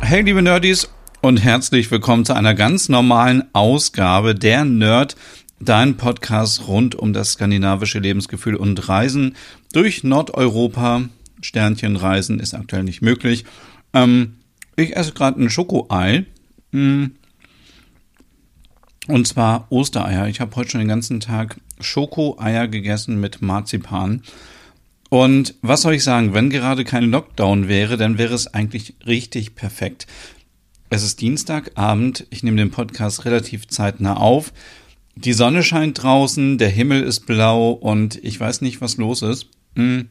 Hey, liebe Nerdies und herzlich willkommen zu einer ganz normalen Ausgabe der Nerd, dein Podcast rund um das skandinavische Lebensgefühl und Reisen durch Nordeuropa. Sternchenreisen ist aktuell nicht möglich. Ähm, ich esse gerade ein Schokoei. Hm. Und zwar Ostereier. Ich habe heute schon den ganzen Tag Schokoeier gegessen mit Marzipan. Und was soll ich sagen, wenn gerade kein Lockdown wäre, dann wäre es eigentlich richtig perfekt. Es ist Dienstagabend, ich nehme den Podcast relativ zeitnah auf. Die Sonne scheint draußen, der Himmel ist blau und ich weiß nicht, was los ist. Hm.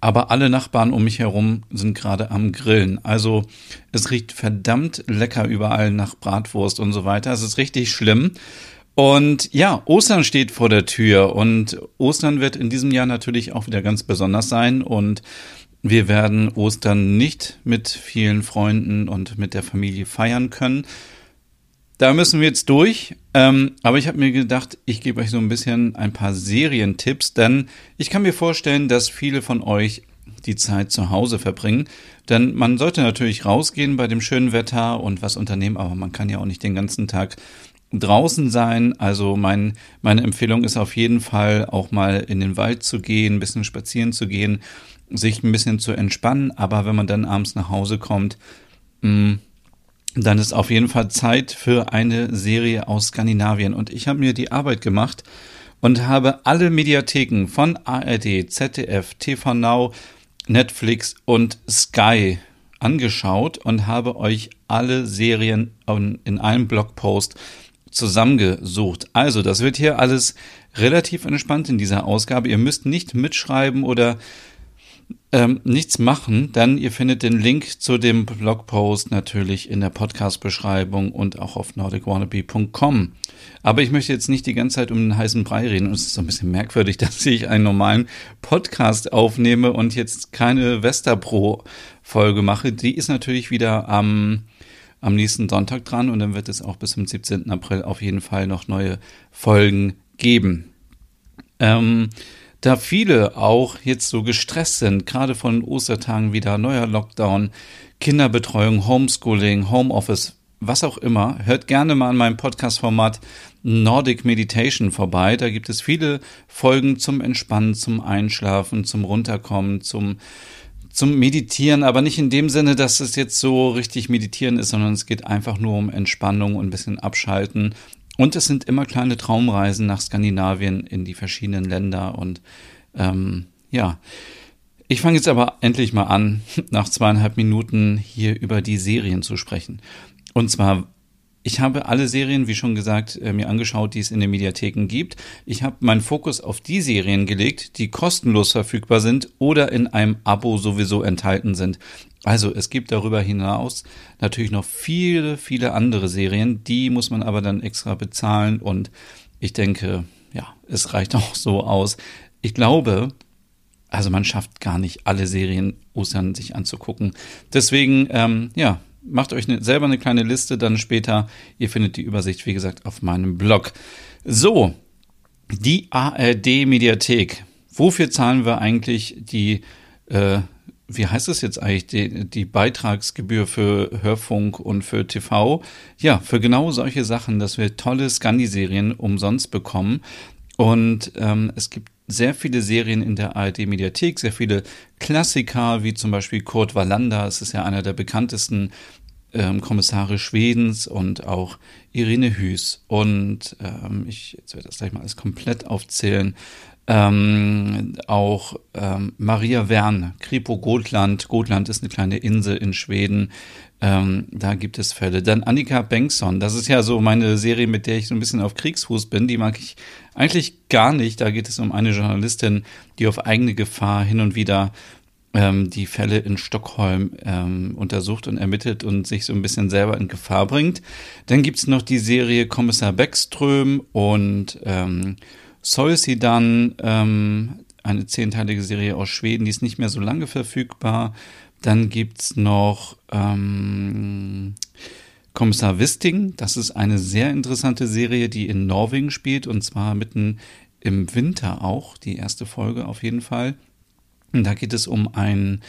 Aber alle Nachbarn um mich herum sind gerade am Grillen. Also es riecht verdammt lecker überall nach Bratwurst und so weiter. Es ist richtig schlimm. Und ja, Ostern steht vor der Tür und Ostern wird in diesem Jahr natürlich auch wieder ganz besonders sein und wir werden Ostern nicht mit vielen Freunden und mit der Familie feiern können. Da müssen wir jetzt durch. Ähm, aber ich habe mir gedacht, ich gebe euch so ein bisschen ein paar Serientipps, denn ich kann mir vorstellen, dass viele von euch die Zeit zu Hause verbringen. Denn man sollte natürlich rausgehen bei dem schönen Wetter und was unternehmen, aber man kann ja auch nicht den ganzen Tag draußen sein. Also mein, meine Empfehlung ist auf jeden Fall auch mal in den Wald zu gehen, ein bisschen spazieren zu gehen, sich ein bisschen zu entspannen. Aber wenn man dann abends nach Hause kommt, mm, dann ist auf jeden Fall Zeit für eine Serie aus Skandinavien. Und ich habe mir die Arbeit gemacht und habe alle Mediatheken von ARD, ZDF, TV Now, Netflix und Sky angeschaut und habe euch alle Serien in einem Blogpost zusammengesucht. Also, das wird hier alles relativ entspannt in dieser Ausgabe. Ihr müsst nicht mitschreiben oder ähm, nichts machen, dann ihr findet den Link zu dem Blogpost natürlich in der Podcast-Beschreibung und auch auf nordicwannabe.com. Aber ich möchte jetzt nicht die ganze Zeit um den heißen Brei reden und es ist so ein bisschen merkwürdig, dass ich einen normalen Podcast aufnehme und jetzt keine Westerpro-Folge mache. Die ist natürlich wieder am am nächsten Sonntag dran und dann wird es auch bis zum 17. April auf jeden Fall noch neue Folgen geben. Ähm, da viele auch jetzt so gestresst sind, gerade von Ostertagen wieder neuer Lockdown, Kinderbetreuung, Homeschooling, Homeoffice, was auch immer, hört gerne mal an meinem Podcast-Format Nordic Meditation vorbei. Da gibt es viele Folgen zum Entspannen, zum Einschlafen, zum Runterkommen, zum zum Meditieren, aber nicht in dem Sinne, dass es jetzt so richtig Meditieren ist, sondern es geht einfach nur um Entspannung und ein bisschen Abschalten. Und es sind immer kleine Traumreisen nach Skandinavien in die verschiedenen Länder. Und ähm, ja, ich fange jetzt aber endlich mal an, nach zweieinhalb Minuten hier über die Serien zu sprechen. Und zwar ich habe alle Serien, wie schon gesagt, äh, mir angeschaut, die es in den Mediatheken gibt. Ich habe meinen Fokus auf die Serien gelegt, die kostenlos verfügbar sind oder in einem Abo sowieso enthalten sind. Also es gibt darüber hinaus natürlich noch viele, viele andere Serien, die muss man aber dann extra bezahlen und ich denke, ja, es reicht auch so aus. Ich glaube, also man schafft gar nicht alle Serien Ostern sich anzugucken. Deswegen, ähm, ja, macht euch ne, selber eine kleine Liste dann später. Ihr findet die Übersicht, wie gesagt, auf meinem Blog. So, die ARD Mediathek. Wofür zahlen wir eigentlich die, äh, wie heißt es jetzt eigentlich, die, die Beitragsgebühr für Hörfunk und für TV? Ja, für genau solche Sachen, dass wir tolle Scandi-Serien umsonst bekommen. Und ähm, es gibt sehr viele Serien in der ARD-Mediathek, sehr viele Klassiker, wie zum Beispiel Kurt Wallander, es ist ja einer der bekanntesten ähm, Kommissare Schwedens und auch Irene Hüß. Und ähm, ich jetzt werde das gleich mal alles komplett aufzählen. Ähm, auch ähm, Maria Wern, Kripo Gotland. Gotland ist eine kleine Insel in Schweden. Ähm, da gibt es Fälle. Dann Annika Bengtsson, das ist ja so meine Serie, mit der ich so ein bisschen auf Kriegsfuß bin. Die mag ich eigentlich gar nicht. Da geht es um eine Journalistin, die auf eigene Gefahr hin und wieder ähm, die Fälle in Stockholm ähm, untersucht und ermittelt und sich so ein bisschen selber in Gefahr bringt. Dann gibt's noch die Serie Kommissar Beckström und ähm, Solsidan, ähm, eine zehnteilige Serie aus Schweden, die ist nicht mehr so lange verfügbar. Dann gibt's noch ähm, Kommissar Wisting. Das ist eine sehr interessante Serie, die in Norwegen spielt und zwar mitten im Winter auch. Die erste Folge auf jeden Fall. Da geht es um ein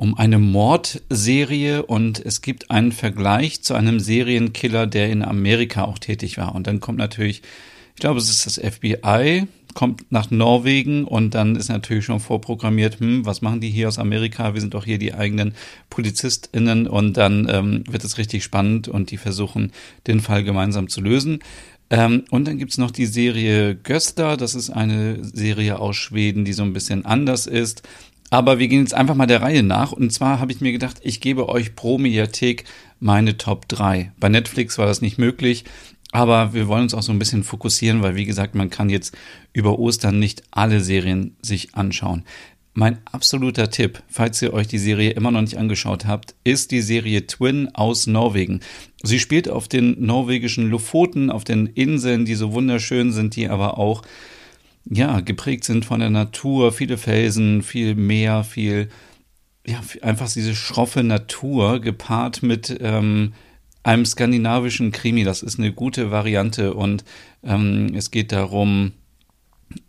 um eine Mordserie und es gibt einen Vergleich zu einem Serienkiller, der in Amerika auch tätig war. Und dann kommt natürlich, ich glaube, es ist das FBI, kommt nach Norwegen und dann ist natürlich schon vorprogrammiert, hm, was machen die hier aus Amerika? Wir sind doch hier die eigenen PolizistInnen und dann ähm, wird es richtig spannend und die versuchen, den Fall gemeinsam zu lösen. Ähm, und dann gibt's noch die Serie Gösta, das ist eine Serie aus Schweden, die so ein bisschen anders ist. Aber wir gehen jetzt einfach mal der Reihe nach. Und zwar habe ich mir gedacht, ich gebe euch pro Mediathek meine Top 3. Bei Netflix war das nicht möglich. Aber wir wollen uns auch so ein bisschen fokussieren, weil wie gesagt, man kann jetzt über Ostern nicht alle Serien sich anschauen. Mein absoluter Tipp, falls ihr euch die Serie immer noch nicht angeschaut habt, ist die Serie Twin aus Norwegen. Sie spielt auf den norwegischen Lofoten, auf den Inseln, die so wunderschön sind, die aber auch ja, geprägt sind von der Natur, viele Felsen, viel Meer, viel ja, einfach diese schroffe Natur gepaart mit ähm, einem skandinavischen Krimi. Das ist eine gute Variante und ähm, es geht darum,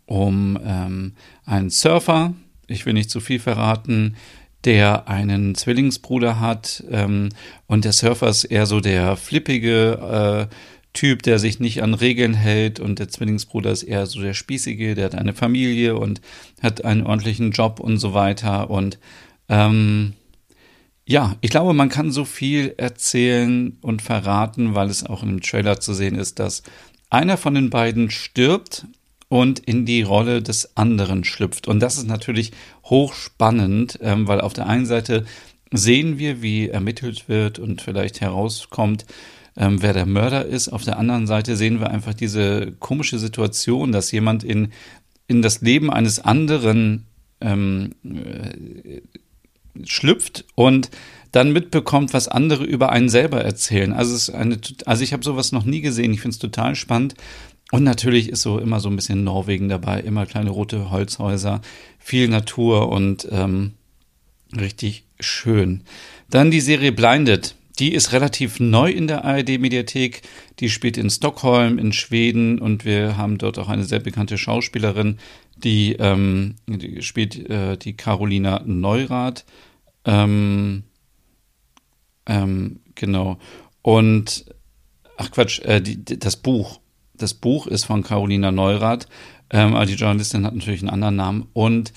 um ähm, einen Surfer, ich will nicht zu viel verraten, der einen Zwillingsbruder hat ähm, und der Surfer ist eher so der flippige äh, Typ, der sich nicht an Regeln hält und der Zwillingsbruder ist eher so der spießige, der hat eine Familie und hat einen ordentlichen Job und so weiter. Und ähm, ja, ich glaube, man kann so viel erzählen und verraten, weil es auch dem Trailer zu sehen ist, dass einer von den beiden stirbt und in die Rolle des anderen schlüpft. Und das ist natürlich hochspannend, ähm, weil auf der einen Seite sehen wir, wie ermittelt wird und vielleicht herauskommt, ähm, wer der Mörder ist. Auf der anderen Seite sehen wir einfach diese komische Situation, dass jemand in, in das Leben eines anderen ähm, äh, schlüpft und dann mitbekommt, was andere über einen selber erzählen. Also es ist eine, also ich habe sowas noch nie gesehen. Ich finde es total spannend und natürlich ist so immer so ein bisschen Norwegen dabei, immer kleine rote Holzhäuser, viel Natur und ähm, richtig schön. Dann die Serie Blinded. Die ist relativ neu in der ARD-Mediathek. Die spielt in Stockholm, in Schweden und wir haben dort auch eine sehr bekannte Schauspielerin, die, ähm, die spielt äh, die Carolina Neurath. Ähm, ähm, genau. Und, ach Quatsch, äh, die, das Buch das Buch ist von Carolina Neurath, ähm, aber die Journalistin hat natürlich einen anderen Namen. Und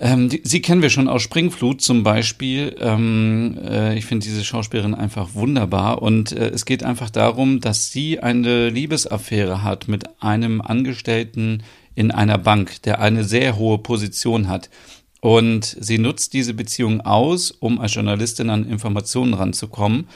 ähm, die, sie kennen wir schon aus Springflut zum Beispiel. Ähm, äh, ich finde diese Schauspielerin einfach wunderbar. Und äh, es geht einfach darum, dass sie eine Liebesaffäre hat mit einem Angestellten in einer Bank, der eine sehr hohe Position hat. Und sie nutzt diese Beziehung aus, um als Journalistin an Informationen ranzukommen.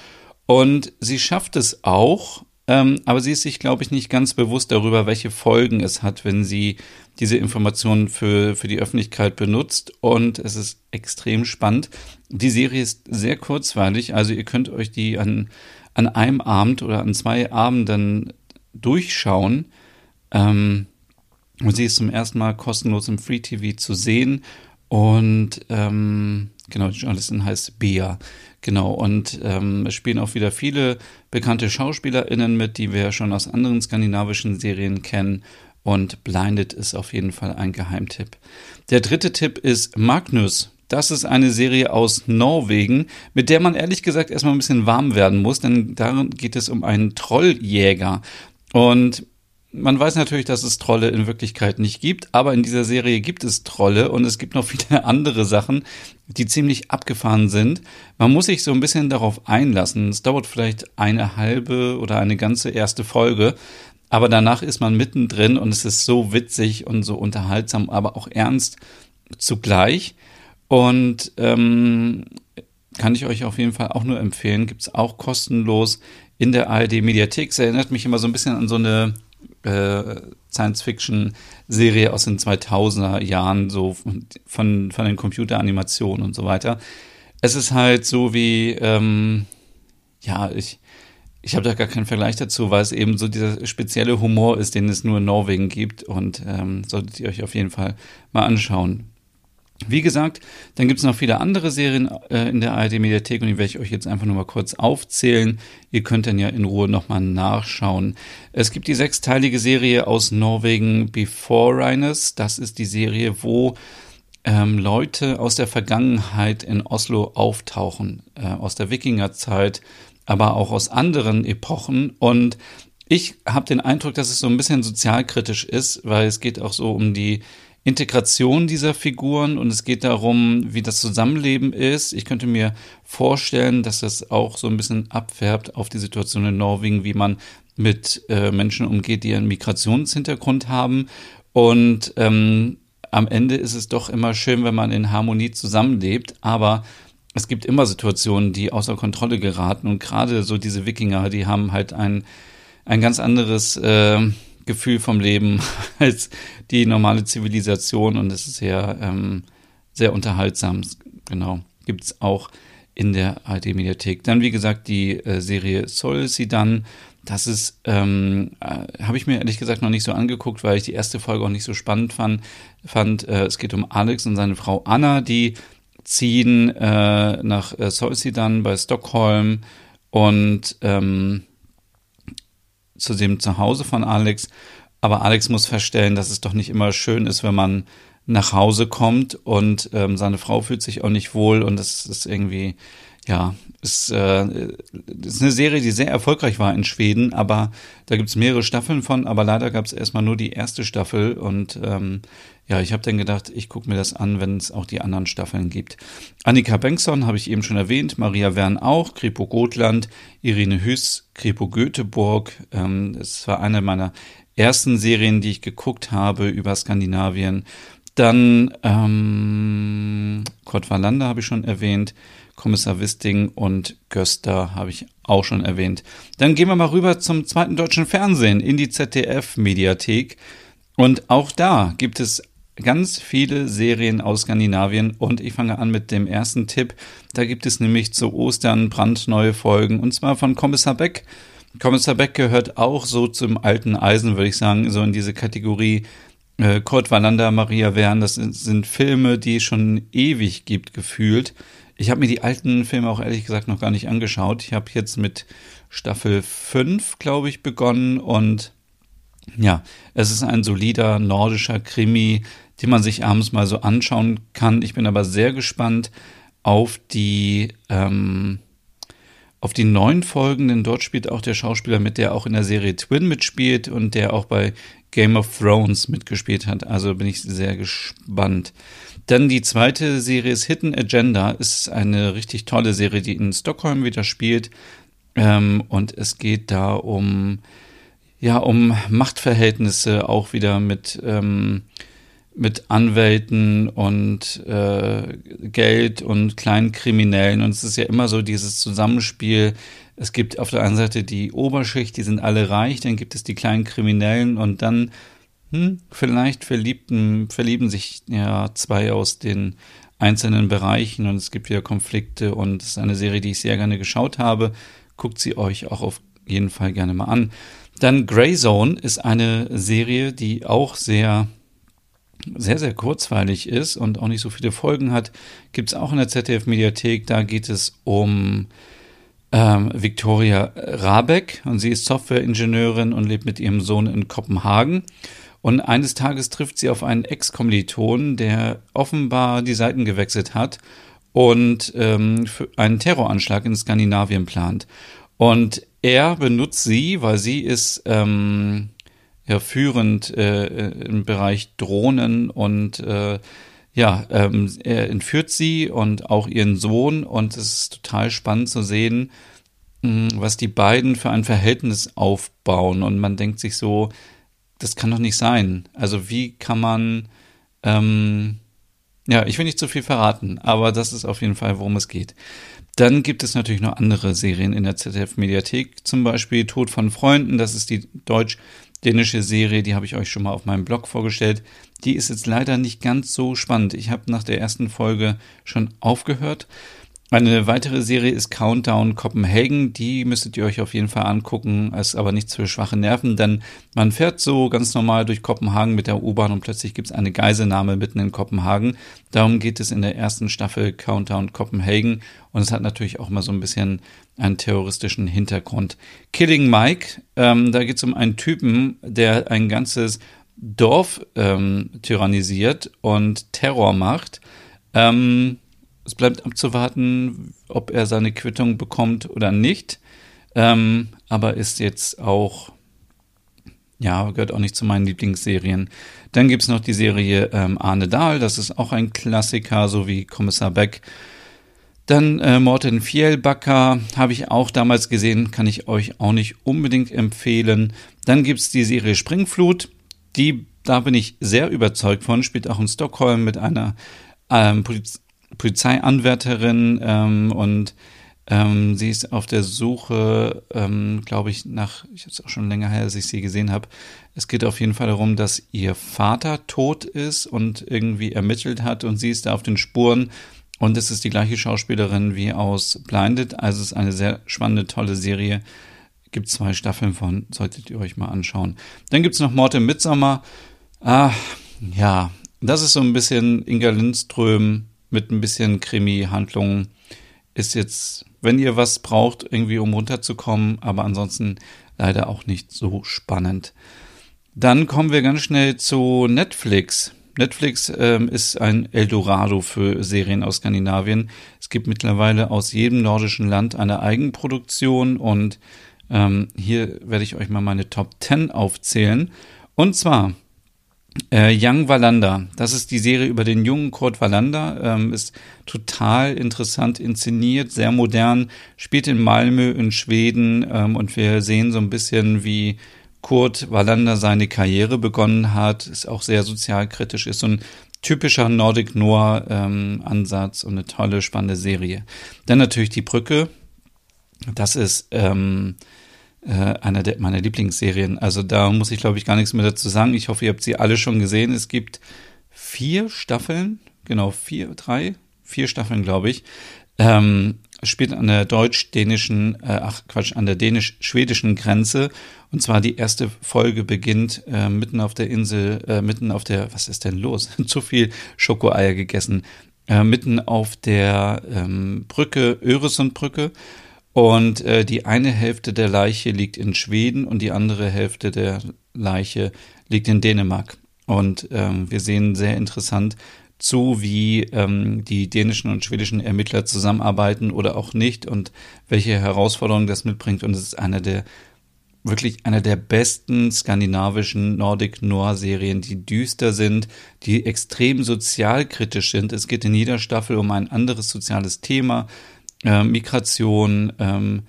Und sie schafft es auch, ähm, aber sie ist sich, glaube ich, nicht ganz bewusst darüber, welche Folgen es hat, wenn sie diese Informationen für, für die Öffentlichkeit benutzt. Und es ist extrem spannend. Die Serie ist sehr kurzweilig, also ihr könnt euch die an, an einem Abend oder an zwei Abenden durchschauen. Ähm, und sie ist zum ersten Mal kostenlos im Free TV zu sehen. Und ähm, genau, die Journalistin heißt Bea. Genau, und ähm, es spielen auch wieder viele bekannte SchauspielerInnen mit, die wir schon aus anderen skandinavischen Serien kennen. Und Blinded ist auf jeden Fall ein Geheimtipp. Der dritte Tipp ist Magnus. Das ist eine Serie aus Norwegen, mit der man ehrlich gesagt erstmal ein bisschen warm werden muss, denn darin geht es um einen Trolljäger. Und man weiß natürlich, dass es Trolle in Wirklichkeit nicht gibt, aber in dieser Serie gibt es Trolle und es gibt noch viele andere Sachen, die ziemlich abgefahren sind. Man muss sich so ein bisschen darauf einlassen. Es dauert vielleicht eine halbe oder eine ganze erste Folge, aber danach ist man mittendrin und es ist so witzig und so unterhaltsam, aber auch ernst zugleich. Und ähm, kann ich euch auf jeden Fall auch nur empfehlen. Gibt es auch kostenlos in der ARD Mediathek. Es erinnert mich immer so ein bisschen an so eine Science-Fiction-Serie aus den 2000er Jahren, so von, von den Computeranimationen und so weiter. Es ist halt so wie, ähm, ja, ich, ich habe da gar keinen Vergleich dazu, weil es eben so dieser spezielle Humor ist, den es nur in Norwegen gibt und ähm, solltet ihr euch auf jeden Fall mal anschauen. Wie gesagt, dann gibt es noch viele andere Serien äh, in der ARD-Mediathek und die werde ich euch jetzt einfach nur mal kurz aufzählen. Ihr könnt dann ja in Ruhe nochmal nachschauen. Es gibt die sechsteilige Serie aus Norwegen Before Rhinus. Das ist die Serie, wo ähm, Leute aus der Vergangenheit in Oslo auftauchen, äh, aus der Wikingerzeit, aber auch aus anderen Epochen. Und ich habe den Eindruck, dass es so ein bisschen sozialkritisch ist, weil es geht auch so um die Integration dieser Figuren und es geht darum, wie das Zusammenleben ist. Ich könnte mir vorstellen, dass das auch so ein bisschen abfärbt auf die Situation in Norwegen, wie man mit äh, Menschen umgeht, die einen Migrationshintergrund haben. Und ähm, am Ende ist es doch immer schön, wenn man in Harmonie zusammenlebt, aber es gibt immer Situationen, die außer Kontrolle geraten und gerade so diese Wikinger, die haben halt ein, ein ganz anderes äh, Gefühl vom Leben als die normale Zivilisation und es ist sehr, ähm, sehr unterhaltsam. Genau. Gibt es auch in der ARD-Mediathek. Dann, wie gesagt, die äh, Serie Soll sie dann. Das ist, ähm, äh, habe ich mir ehrlich gesagt noch nicht so angeguckt, weil ich die erste Folge auch nicht so spannend fand. fand äh, es geht um Alex und seine Frau Anna, die ziehen äh, nach äh, Solsidan bei Stockholm und ähm, zu dem Zuhause von Alex. Aber Alex muss feststellen, dass es doch nicht immer schön ist, wenn man nach Hause kommt und ähm, seine Frau fühlt sich auch nicht wohl und das ist irgendwie, ja, ist, äh, ist eine Serie, die sehr erfolgreich war in Schweden, aber da gibt es mehrere Staffeln von, aber leider gab es erstmal nur die erste Staffel und ähm, ja, ich habe dann gedacht, ich gucke mir das an, wenn es auch die anderen Staffeln gibt. Annika Bengtsson habe ich eben schon erwähnt, Maria Wern auch, Kripo Gotland, Irene Hüss, Kripo Göteborg. Ähm, das war eine meiner ersten Serien, die ich geguckt habe über Skandinavien. Dann ähm, Kurt Wallander habe ich schon erwähnt, Kommissar Wisting und Göster habe ich auch schon erwähnt. Dann gehen wir mal rüber zum zweiten deutschen Fernsehen in die ZDF-Mediathek. Und auch da gibt es ganz viele Serien aus Skandinavien und ich fange an mit dem ersten Tipp. Da gibt es nämlich zu Ostern brandneue Folgen und zwar von Kommissar Beck. Kommissar Beck gehört auch so zum alten Eisen, würde ich sagen, so in diese Kategorie äh, Kurt Wallander, Maria Wern. Das sind, sind Filme, die es schon ewig gibt, gefühlt. Ich habe mir die alten Filme auch ehrlich gesagt noch gar nicht angeschaut. Ich habe jetzt mit Staffel 5, glaube ich, begonnen und ja, es ist ein solider nordischer Krimi, den man sich abends mal so anschauen kann. Ich bin aber sehr gespannt auf die ähm, auf die neuen Folgen, denn dort spielt auch der Schauspieler mit, der auch in der Serie Twin mitspielt und der auch bei Game of Thrones mitgespielt hat. Also bin ich sehr gespannt. Dann die zweite Serie ist Hidden Agenda. Ist eine richtig tolle Serie, die in Stockholm wieder spielt. Ähm, und es geht da um, ja, um Machtverhältnisse auch wieder mit, ähm, mit Anwälten und äh, Geld und kleinen Kriminellen. Und es ist ja immer so dieses Zusammenspiel. Es gibt auf der einen Seite die Oberschicht, die sind alle reich, dann gibt es die kleinen Kriminellen und dann hm, vielleicht verliebten, verlieben sich ja zwei aus den einzelnen Bereichen und es gibt wieder Konflikte und es ist eine Serie, die ich sehr gerne geschaut habe. Guckt sie euch auch auf jeden Fall gerne mal an. Dann Grey Zone ist eine Serie, die auch sehr sehr, sehr kurzweilig ist und auch nicht so viele Folgen hat, gibt es auch in der ZDF-Mediathek. Da geht es um ähm, Victoria Rabeck und sie ist Softwareingenieurin und lebt mit ihrem Sohn in Kopenhagen. Und eines Tages trifft sie auf einen Ex-Kommilitonen, der offenbar die Seiten gewechselt hat und ähm, einen Terroranschlag in Skandinavien plant. Und er benutzt sie, weil sie ist ähm, ja, führend äh, im Bereich Drohnen und äh, ja, ähm, er entführt sie und auch ihren Sohn und es ist total spannend zu sehen, mh, was die beiden für ein Verhältnis aufbauen und man denkt sich so, das kann doch nicht sein. Also wie kann man, ähm, ja, ich will nicht zu viel verraten, aber das ist auf jeden Fall, worum es geht. Dann gibt es natürlich noch andere Serien in der ZDF-Mediathek, zum Beispiel Tod von Freunden, das ist die deutsch dänische Serie, die habe ich euch schon mal auf meinem Blog vorgestellt. Die ist jetzt leider nicht ganz so spannend. Ich habe nach der ersten Folge schon aufgehört. Eine weitere Serie ist Countdown Copenhagen. Die müsstet ihr euch auf jeden Fall angucken. Ist aber nichts für schwache Nerven, denn man fährt so ganz normal durch Kopenhagen mit der U-Bahn und plötzlich gibt es eine Geiselnahme mitten in Kopenhagen. Darum geht es in der ersten Staffel Countdown Copenhagen. Und es hat natürlich auch mal so ein bisschen einen terroristischen Hintergrund. Killing Mike, ähm, da geht es um einen Typen, der ein ganzes Dorf ähm, tyrannisiert und Terror macht. Ähm, es bleibt abzuwarten, ob er seine Quittung bekommt oder nicht. Ähm, aber ist jetzt auch, ja, gehört auch nicht zu meinen Lieblingsserien. Dann gibt es noch die Serie ähm, Arne Dahl, das ist auch ein Klassiker, so wie Kommissar Beck. Dann äh, Morten Fjellbacker habe ich auch damals gesehen, kann ich euch auch nicht unbedingt empfehlen. Dann gibt es die Serie Springflut, die, da bin ich sehr überzeugt von, spielt auch in Stockholm mit einer ähm, Poliz Polizeianwärterin ähm, und ähm, sie ist auf der Suche, ähm, glaube ich, nach, ich habe es auch schon länger her, als ich sie gesehen habe. Es geht auf jeden Fall darum, dass ihr Vater tot ist und irgendwie ermittelt hat und sie ist da auf den Spuren. Und es ist die gleiche Schauspielerin wie aus Blinded. Also es ist eine sehr spannende, tolle Serie. Gibt zwei Staffeln von, solltet ihr euch mal anschauen. Dann gibt es noch Mord im Midsommer. Ah, ja, das ist so ein bisschen Inga Lindström mit ein bisschen Krimi-Handlung ist jetzt, wenn ihr was braucht, irgendwie um runterzukommen, aber ansonsten leider auch nicht so spannend. Dann kommen wir ganz schnell zu Netflix. Netflix ähm, ist ein Eldorado für Serien aus Skandinavien. Es gibt mittlerweile aus jedem nordischen Land eine Eigenproduktion und ähm, hier werde ich euch mal meine Top 10 aufzählen. Und zwar äh, Young Wallander, das ist die Serie über den jungen Kurt Wallander, ähm, ist total interessant inszeniert, sehr modern, spielt in Malmö in Schweden ähm, und wir sehen so ein bisschen, wie Kurt Wallander seine Karriere begonnen hat, ist auch sehr sozialkritisch, ist so ein typischer Nordic Noir ähm, Ansatz und eine tolle, spannende Serie. Dann natürlich die Brücke, das ist ähm, äh, einer der, meiner Lieblingsserien. Also da muss ich, glaube ich, gar nichts mehr dazu sagen. Ich hoffe, ihr habt sie alle schon gesehen. Es gibt vier Staffeln, genau, vier, drei, vier Staffeln, glaube ich. Ähm, spielt an der deutsch-dänischen, äh, ach Quatsch, an der dänisch-schwedischen Grenze. Und zwar die erste Folge beginnt äh, mitten auf der Insel, äh, mitten auf der, was ist denn los? Zu viel Schokoeier gegessen. Äh, mitten auf der ähm, Brücke, Öresundbrücke. Und äh, die eine Hälfte der Leiche liegt in Schweden und die andere Hälfte der Leiche liegt in Dänemark. Und ähm, wir sehen sehr interessant zu, wie ähm, die dänischen und schwedischen Ermittler zusammenarbeiten oder auch nicht und welche Herausforderungen das mitbringt. Und es ist einer der wirklich einer der besten skandinavischen Nordic Noir Serien, die düster sind, die extrem sozialkritisch sind. Es geht in jeder Staffel um ein anderes soziales Thema äh, Migration, ähm,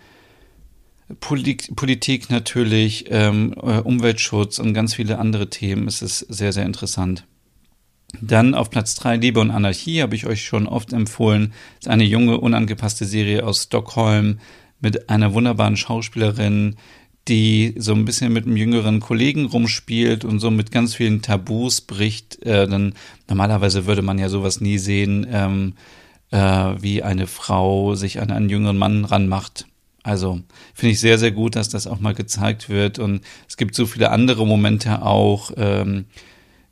Polit Politik natürlich, ähm, äh, Umweltschutz und ganz viele andere Themen. Es ist sehr, sehr interessant. Dann auf Platz drei Liebe und Anarchie habe ich euch schon oft empfohlen. Das ist eine junge, unangepasste Serie aus Stockholm mit einer wunderbaren Schauspielerin, die so ein bisschen mit einem jüngeren Kollegen rumspielt und so mit ganz vielen Tabus bricht. Äh, dann normalerweise würde man ja sowas nie sehen. Ähm, äh, wie eine Frau sich an einen jüngeren Mann ranmacht. Also finde ich sehr, sehr gut, dass das auch mal gezeigt wird. Und es gibt so viele andere Momente auch. Ähm,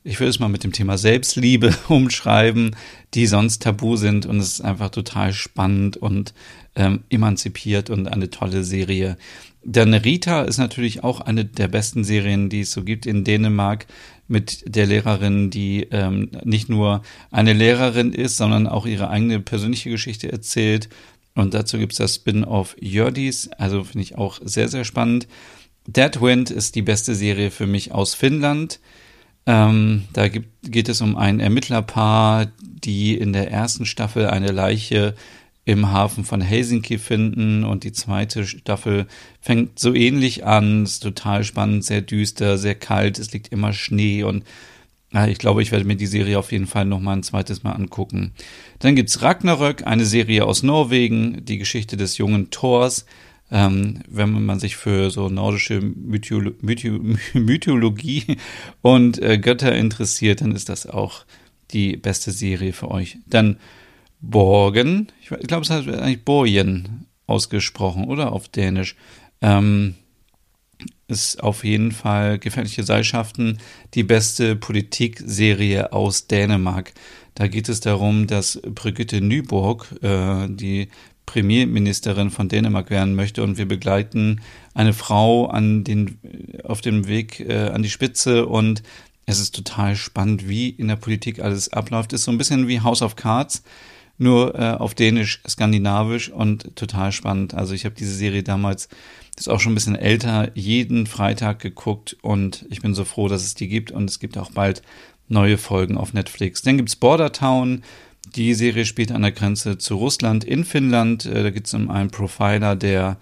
ich würde es mal mit dem Thema Selbstliebe umschreiben, die sonst tabu sind. Und es ist einfach total spannend und ähm, emanzipiert und eine tolle Serie. Dann Rita ist natürlich auch eine der besten Serien, die es so gibt in Dänemark mit der Lehrerin, die ähm, nicht nur eine Lehrerin ist, sondern auch ihre eigene persönliche Geschichte erzählt. Und dazu gibt es das Spin-off Jördis, also finde ich auch sehr, sehr spannend. Dead Wind ist die beste Serie für mich aus Finnland. Ähm, da gibt, geht es um ein Ermittlerpaar, die in der ersten Staffel eine Leiche im Hafen von Helsinki finden und die zweite Staffel fängt so ähnlich an, ist total spannend, sehr düster, sehr kalt, es liegt immer Schnee und ja, ich glaube, ich werde mir die Serie auf jeden Fall noch mal ein zweites Mal angucken. Dann gibt's Ragnarök, eine Serie aus Norwegen, die Geschichte des jungen Thors. ähm, wenn man sich für so nordische Mytholo Mytholo Mythologie und äh, Götter interessiert, dann ist das auch die beste Serie für euch. Dann Borgen, ich glaube, es heißt eigentlich Borgen ausgesprochen, oder auf Dänisch. Ähm, ist auf jeden Fall Gefährliche Seilschaften die beste Politikserie aus Dänemark. Da geht es darum, dass Brigitte Nyborg, äh, die Premierministerin von Dänemark werden möchte und wir begleiten eine Frau an den, auf dem Weg äh, an die Spitze und es ist total spannend, wie in der Politik alles abläuft. Ist so ein bisschen wie House of Cards, nur äh, auf Dänisch, skandinavisch und total spannend. Also ich habe diese Serie damals, ist auch schon ein bisschen älter, jeden Freitag geguckt und ich bin so froh, dass es die gibt und es gibt auch bald neue Folgen auf Netflix. Dann gibt's Border Town, die Serie spielt an der Grenze zu Russland in Finnland. Äh, da geht es um einen Profiler, der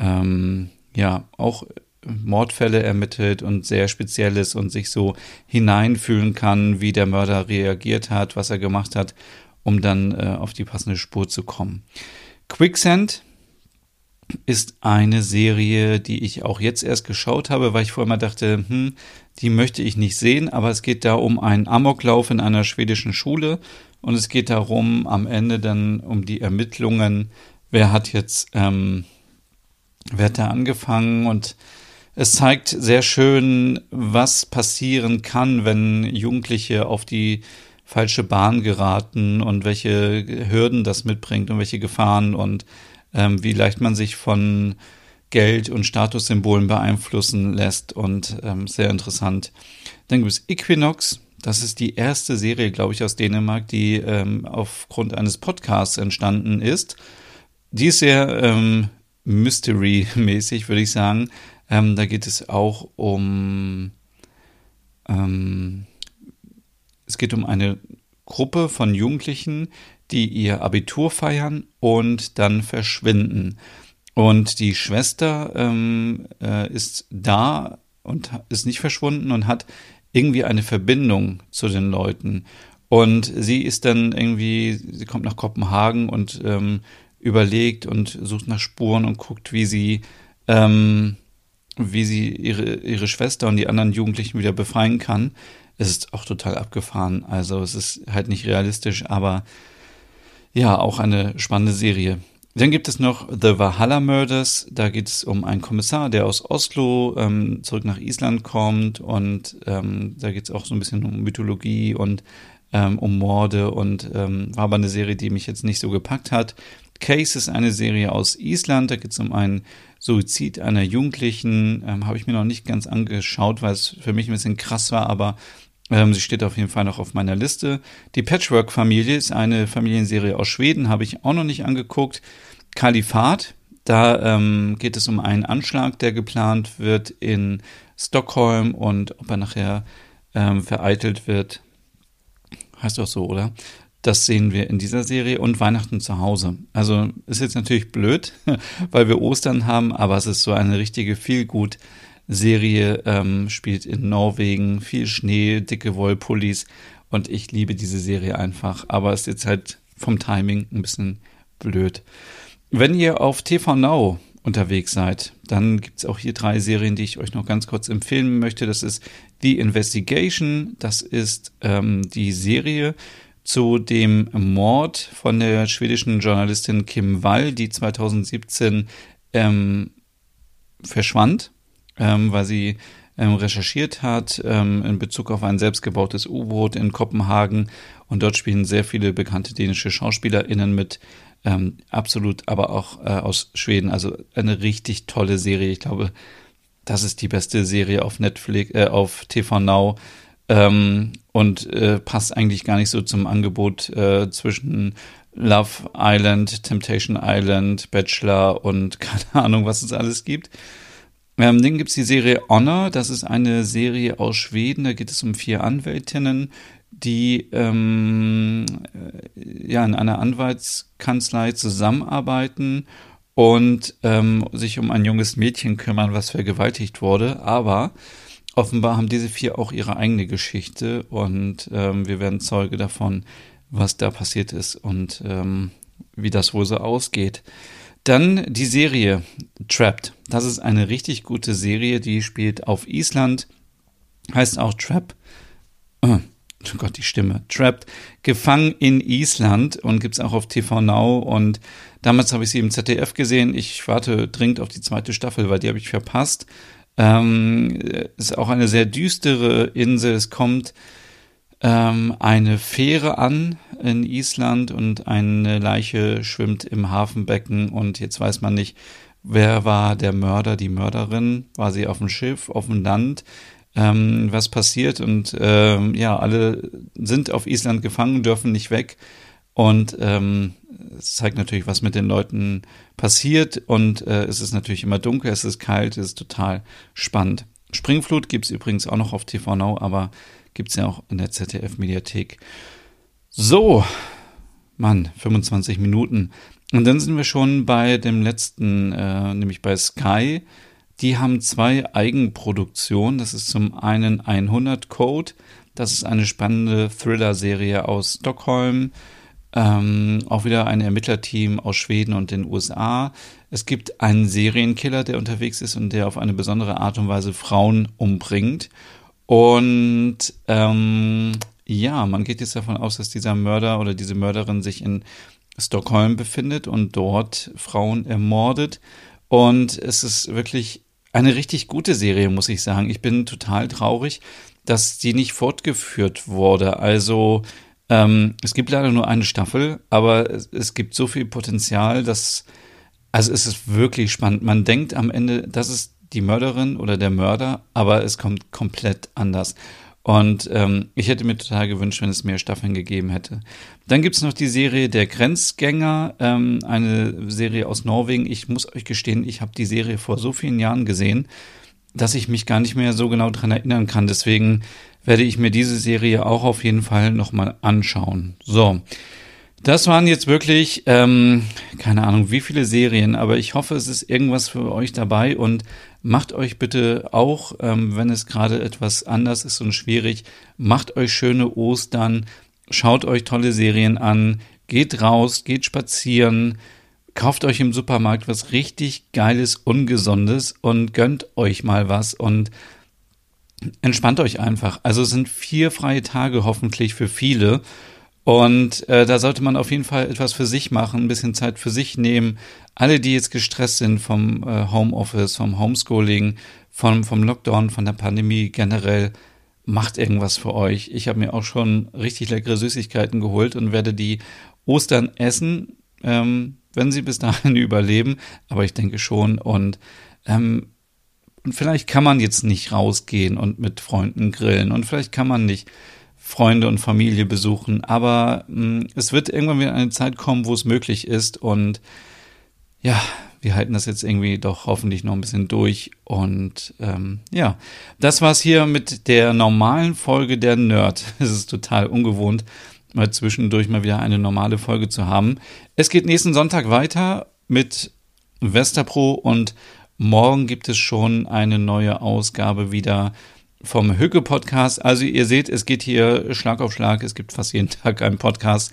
ähm, ja auch Mordfälle ermittelt und sehr speziell ist und sich so hineinfühlen kann, wie der Mörder reagiert hat, was er gemacht hat, um dann äh, auf die passende Spur zu kommen. Quicksand ist eine Serie, die ich auch jetzt erst geschaut habe, weil ich vorher mal dachte, hm, die möchte ich nicht sehen, aber es geht da um einen Amoklauf in einer schwedischen Schule und es geht darum, am Ende dann um die Ermittlungen, wer hat jetzt, ähm, wer hat da angefangen und es zeigt sehr schön, was passieren kann, wenn Jugendliche auf die falsche Bahn geraten und welche Hürden das mitbringt und welche Gefahren und ähm, wie leicht man sich von Geld und Statussymbolen beeinflussen lässt und ähm, sehr interessant. Dann gibt es Equinox, das ist die erste Serie, glaube ich, aus Dänemark, die ähm, aufgrund eines Podcasts entstanden ist. Die ist sehr ähm, Mystery-mäßig, würde ich sagen. Ähm, da geht es auch um, ähm, es geht um eine Gruppe von Jugendlichen, die ihr Abitur feiern und dann verschwinden. Und die Schwester ähm, äh, ist da und ist nicht verschwunden und hat irgendwie eine Verbindung zu den Leuten. Und sie ist dann irgendwie, sie kommt nach Kopenhagen und ähm, überlegt und sucht nach Spuren und guckt, wie sie, ähm, wie sie ihre, ihre Schwester und die anderen Jugendlichen wieder befreien kann. Es ist auch total abgefahren. Also es ist halt nicht realistisch, aber ja, auch eine spannende Serie. Dann gibt es noch The Valhalla Murders. Da geht es um einen Kommissar, der aus Oslo ähm, zurück nach Island kommt. Und ähm, da geht es auch so ein bisschen um Mythologie und ähm, um Morde. Und ähm, war aber eine Serie, die mich jetzt nicht so gepackt hat. Case ist eine Serie aus Island. Da geht es um einen Suizid einer Jugendlichen. Ähm, Habe ich mir noch nicht ganz angeschaut, weil es für mich ein bisschen krass war. Aber ähm, sie steht auf jeden Fall noch auf meiner Liste. Die Patchwork-Familie ist eine Familienserie aus Schweden, habe ich auch noch nicht angeguckt. Kalifat, da ähm, geht es um einen Anschlag, der geplant wird in Stockholm und ob er nachher ähm, vereitelt wird. Heißt auch so, oder? Das sehen wir in dieser Serie und Weihnachten zu Hause. Also ist jetzt natürlich blöd, weil wir Ostern haben, aber es ist so eine richtige Feelgood Serie, ähm, spielt in Norwegen, viel Schnee, dicke Wollpullis und ich liebe diese Serie einfach, aber ist jetzt halt vom Timing ein bisschen blöd. Wenn ihr auf TV Now unterwegs seid, dann gibt es auch hier drei Serien, die ich euch noch ganz kurz empfehlen möchte. Das ist The Investigation, das ist ähm, die Serie zu dem Mord von der schwedischen Journalistin Kim Wall, die 2017 ähm, verschwand ähm, weil sie ähm, recherchiert hat ähm, in Bezug auf ein selbstgebautes U-Boot in Kopenhagen. Und dort spielen sehr viele bekannte dänische SchauspielerInnen mit. Ähm, absolut, aber auch äh, aus Schweden. Also eine richtig tolle Serie. Ich glaube, das ist die beste Serie auf Netflix, äh, auf TV Now. Ähm, und äh, passt eigentlich gar nicht so zum Angebot äh, zwischen Love Island, Temptation Island, Bachelor und keine Ahnung, was es alles gibt. Ähm, dann gibt es die Serie Honor. Das ist eine Serie aus Schweden. Da geht es um vier Anwältinnen, die ähm, äh, ja in einer Anwaltskanzlei zusammenarbeiten und ähm, sich um ein junges Mädchen kümmern, was vergewaltigt wurde. Aber offenbar haben diese vier auch ihre eigene Geschichte und ähm, wir werden Zeuge davon, was da passiert ist und ähm, wie das wohl so ausgeht. Dann die Serie Trapped. Das ist eine richtig gute Serie, die spielt auf Island, heißt auch Trap. Oh Gott, die Stimme. Trapped. Gefangen in Island und gibt's auch auf TV Now. Und damals habe ich sie im ZDF gesehen. Ich warte dringend auf die zweite Staffel, weil die habe ich verpasst. Ähm, ist auch eine sehr düstere Insel. Es kommt ähm, eine Fähre an in Island und eine Leiche schwimmt im Hafenbecken und jetzt weiß man nicht, wer war der Mörder, die Mörderin, war sie auf dem Schiff, auf dem Land, ähm, was passiert? Und ähm, ja, alle sind auf Island gefangen, dürfen nicht weg und ähm, es zeigt natürlich, was mit den Leuten passiert und äh, es ist natürlich immer dunkel, es ist kalt, es ist total spannend. Springflut gibt's übrigens auch noch auf TV Now, aber Gibt es ja auch in der ZDF-Mediathek. So, Mann, 25 Minuten. Und dann sind wir schon bei dem letzten, äh, nämlich bei Sky. Die haben zwei Eigenproduktionen. Das ist zum einen 100 Code. Das ist eine spannende Thriller-Serie aus Stockholm. Ähm, auch wieder ein Ermittlerteam aus Schweden und den USA. Es gibt einen Serienkiller, der unterwegs ist und der auf eine besondere Art und Weise Frauen umbringt. Und ähm, ja, man geht jetzt davon aus, dass dieser Mörder oder diese Mörderin sich in Stockholm befindet und dort Frauen ermordet. Und es ist wirklich eine richtig gute Serie, muss ich sagen. Ich bin total traurig, dass die nicht fortgeführt wurde. Also ähm, es gibt leider nur eine Staffel, aber es, es gibt so viel Potenzial, dass also es ist wirklich spannend. Man denkt am Ende, das ist die Mörderin oder der Mörder, aber es kommt komplett anders. Und ähm, ich hätte mir total gewünscht, wenn es mehr Staffeln gegeben hätte. Dann gibt's noch die Serie Der Grenzgänger, ähm, eine Serie aus Norwegen. Ich muss euch gestehen, ich habe die Serie vor so vielen Jahren gesehen, dass ich mich gar nicht mehr so genau dran erinnern kann. Deswegen werde ich mir diese Serie auch auf jeden Fall nochmal anschauen. So, das waren jetzt wirklich, ähm, keine Ahnung, wie viele Serien, aber ich hoffe, es ist irgendwas für euch dabei und macht euch bitte auch, ähm, wenn es gerade etwas anders ist und schwierig, macht euch schöne Ostern, schaut euch tolle Serien an, geht raus, geht spazieren, kauft euch im Supermarkt was richtig Geiles, Ungesundes und gönnt euch mal was und entspannt euch einfach. Also es sind vier freie Tage hoffentlich für viele und äh, da sollte man auf jeden Fall etwas für sich machen, ein bisschen Zeit für sich nehmen. Alle, die jetzt gestresst sind vom äh, Homeoffice, vom Homeschooling, vom, vom Lockdown, von der Pandemie generell, macht irgendwas für euch. Ich habe mir auch schon richtig leckere Süßigkeiten geholt und werde die Ostern essen, ähm, wenn sie bis dahin überleben. Aber ich denke schon. Und, ähm, und vielleicht kann man jetzt nicht rausgehen und mit Freunden grillen. Und vielleicht kann man nicht Freunde und Familie besuchen. Aber mh, hm, es wird irgendwann wieder eine Zeit kommen, wo es möglich ist. Und ja, wir halten das jetzt irgendwie doch hoffentlich noch ein bisschen durch. Und ähm, ja, das war's hier mit der normalen Folge der Nerd. Es ist total ungewohnt, mal zwischendurch mal wieder eine normale Folge zu haben. Es geht nächsten Sonntag weiter mit Westerpro und morgen gibt es schon eine neue Ausgabe wieder vom Hücke Podcast. Also ihr seht, es geht hier Schlag auf Schlag. Es gibt fast jeden Tag einen Podcast.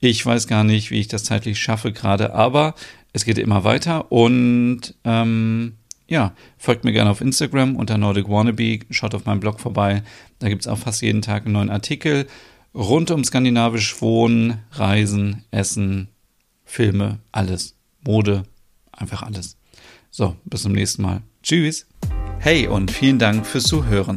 Ich weiß gar nicht, wie ich das zeitlich schaffe gerade, aber es geht immer weiter und ähm, ja, folgt mir gerne auf Instagram unter Nordic Wannabe, schaut auf meinem Blog vorbei. Da gibt's auch fast jeden Tag einen neuen Artikel rund um skandinavisch Wohnen, Reisen, Essen, Filme, alles. Mode, einfach alles. So, bis zum nächsten Mal. Tschüss. Hey und vielen Dank fürs Zuhören.